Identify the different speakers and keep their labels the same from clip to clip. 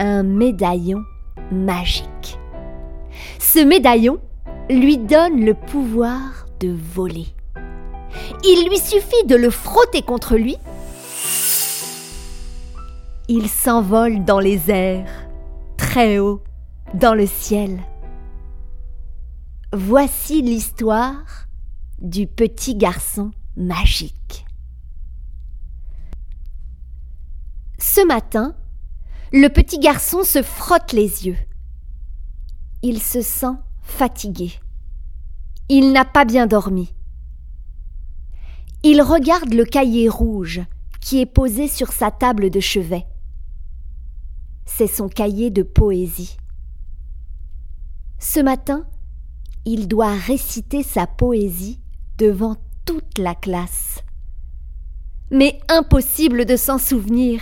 Speaker 1: Un médaillon magique. Ce médaillon lui donne le pouvoir de voler. Il lui suffit de le frotter contre lui. Il s'envole dans les airs, très haut, dans le ciel. Voici l'histoire du petit garçon magique. Ce matin, le petit garçon se frotte les yeux. Il se sent fatigué. Il n'a pas bien dormi. Il regarde le cahier rouge qui est posé sur sa table de chevet. C'est son cahier de poésie. Ce matin, il doit réciter sa poésie devant toute la classe. Mais impossible de s'en souvenir.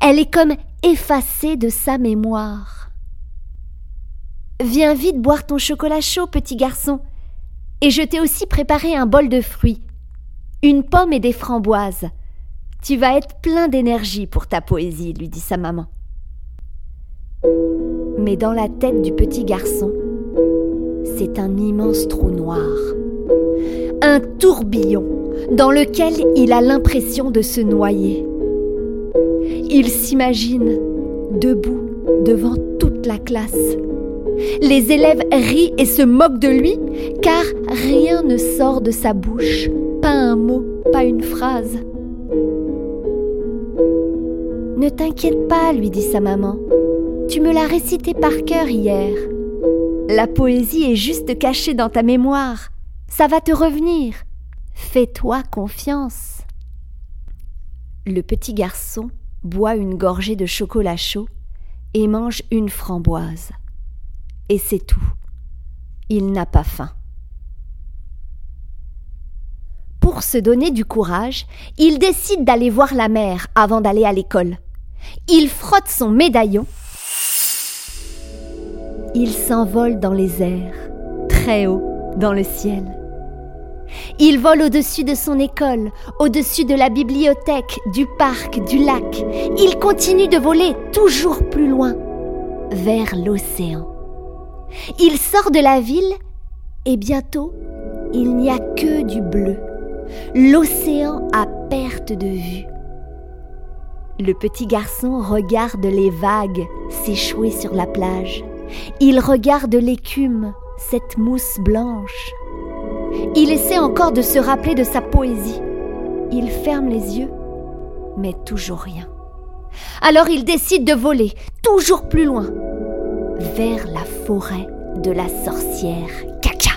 Speaker 1: Elle est comme effacée de sa mémoire. Viens vite boire ton chocolat chaud, petit garçon. Et je t'ai aussi préparé un bol de fruits, une pomme et des framboises. Tu vas être plein d'énergie pour ta poésie, lui dit sa maman. Mais dans la tête du petit garçon, c'est un immense trou noir. Un tourbillon dans lequel il a l'impression de se noyer. Il s'imagine debout devant toute la classe. Les élèves rient et se moquent de lui car rien ne sort de sa bouche, pas un mot, pas une phrase. Ne t'inquiète pas, lui dit sa maman. Tu me l'as récité par cœur hier. La poésie est juste cachée dans ta mémoire. Ça va te revenir. Fais-toi confiance. Le petit garçon boit une gorgée de chocolat chaud et mange une framboise. Et c'est tout. Il n'a pas faim. Pour se donner du courage, il décide d'aller voir la mère avant d'aller à l'école. Il frotte son médaillon il s'envole dans les airs, très haut dans le ciel. Il vole au-dessus de son école, au-dessus de la bibliothèque, du parc, du lac. Il continue de voler toujours plus loin, vers l'océan. Il sort de la ville et bientôt, il n'y a que du bleu. L'océan à perte de vue. Le petit garçon regarde les vagues s'échouer sur la plage. Il regarde l'écume, cette mousse blanche. Il essaie encore de se rappeler de sa poésie. Il ferme les yeux, mais toujours rien. Alors il décide de voler, toujours plus loin, vers la forêt de la sorcière Caca.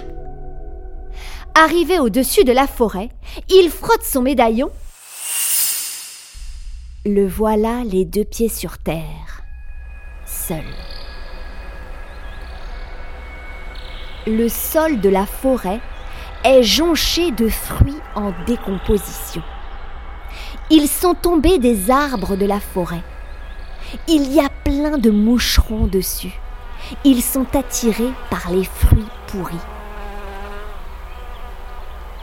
Speaker 1: Arrivé au-dessus de la forêt, il frotte son médaillon. Le voilà les deux pieds sur terre, seul. le sol de la forêt est jonché de fruits en décomposition. Ils sont tombés des arbres de la forêt. Il y a plein de moucherons dessus. Ils sont attirés par les fruits pourris.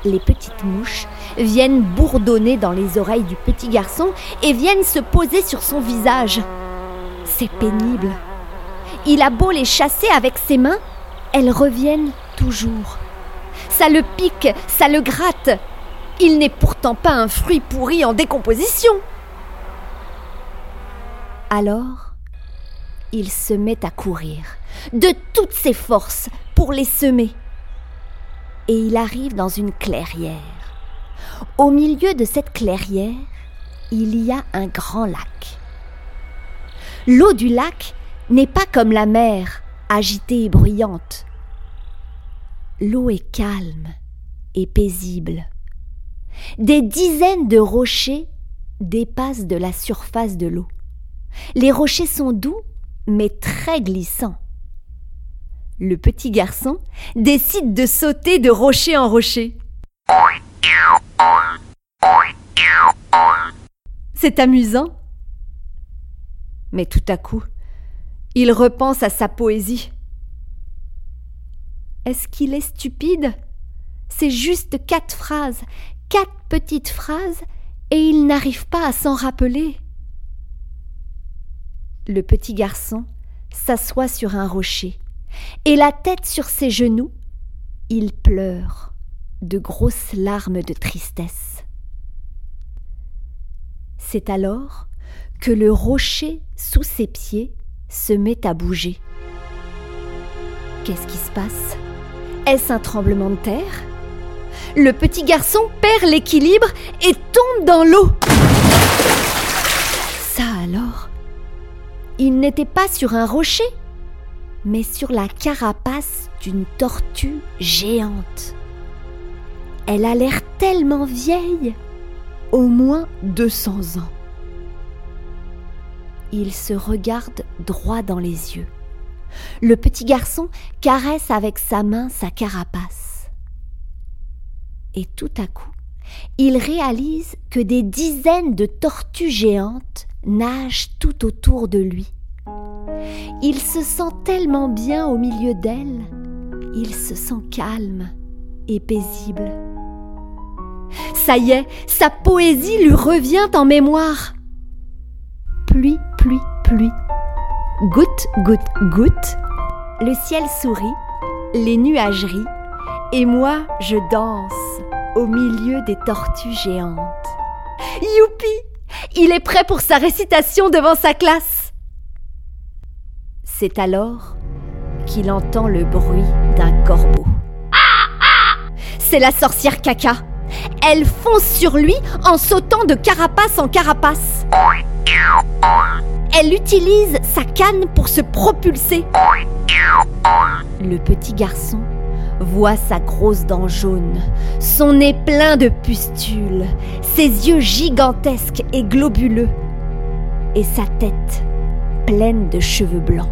Speaker 1: Les petites mouches viennent bourdonner dans les oreilles du petit garçon et viennent se poser sur son visage. C'est pénible. Il a beau les chasser avec ses mains, elles reviennent toujours. Ça le pique, ça le gratte. Il n'est pourtant pas un fruit pourri en décomposition. Alors, il se met à courir de toutes ses forces pour les semer. Et il arrive dans une clairière. Au milieu de cette clairière, il y a un grand lac. L'eau du lac n'est pas comme la mer, agitée et bruyante. L'eau est calme et paisible. Des dizaines de rochers dépassent de la surface de l'eau. Les rochers sont doux, mais très glissants. Le petit garçon décide de sauter de rocher en rocher. C'est amusant. Mais tout à coup, il repense à sa poésie. Est-ce qu'il est stupide? C'est juste quatre phrases, quatre petites phrases, et il n'arrive pas à s'en rappeler. Le petit garçon s'assoit sur un rocher, et la tête sur ses genoux, il pleure de grosses larmes de tristesse. C'est alors que le rocher sous ses pieds se met à bouger. Qu'est-ce qui se passe? Est-ce un tremblement de terre? Le petit garçon perd l'équilibre et tombe dans l'eau. Ça alors? Il n'était pas sur un rocher, mais sur la carapace d'une tortue géante. Elle a l'air tellement vieille, au moins 200 ans. Il se regarde droit dans les yeux. Le petit garçon caresse avec sa main sa carapace. Et tout à coup, il réalise que des dizaines de tortues géantes nagent tout autour de lui. Il se sent tellement bien au milieu d'elles, il se sent calme et paisible. Ça y est, sa poésie lui revient en mémoire. Pluie, pluie, pluie. Goutte, goutte, goutte. Le ciel sourit, les nuages rient, et moi je danse au milieu des tortues géantes. Youpi Il est prêt pour sa récitation devant sa classe. C'est alors qu'il entend le bruit d'un corbeau. C'est la sorcière caca. Elle fonce sur lui en sautant de carapace en carapace. Elle utilise sa canne pour se propulser. Le petit garçon voit sa grosse dent jaune, son nez plein de pustules, ses yeux gigantesques et globuleux, et sa tête pleine de cheveux blancs.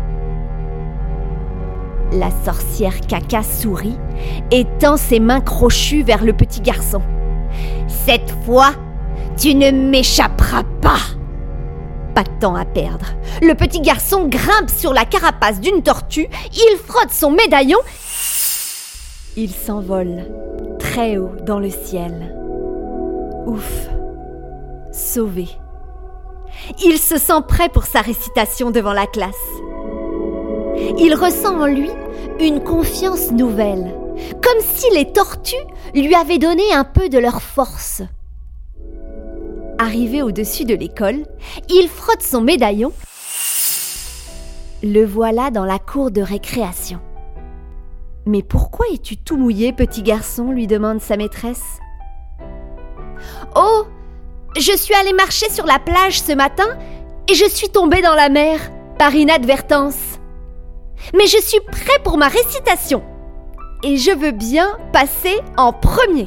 Speaker 1: La sorcière caca sourit et tend ses mains crochues vers le petit garçon. Cette fois, tu ne m'échapperas pas. Pas de temps à perdre. Le petit garçon grimpe sur la carapace d'une tortue, il frotte son médaillon. Il s'envole très haut dans le ciel. Ouf, sauvé. Il se sent prêt pour sa récitation devant la classe. Il ressent en lui une confiance nouvelle, comme si les tortues lui avaient donné un peu de leur force. Arrivé au-dessus de l'école, il frotte son médaillon. Le voilà dans la cour de récréation. Mais pourquoi es-tu tout mouillé, petit garçon lui demande sa maîtresse. Oh Je suis allé marcher sur la plage ce matin et je suis tombé dans la mer, par inadvertance. Mais je suis prêt pour ma récitation et je veux bien passer en premier.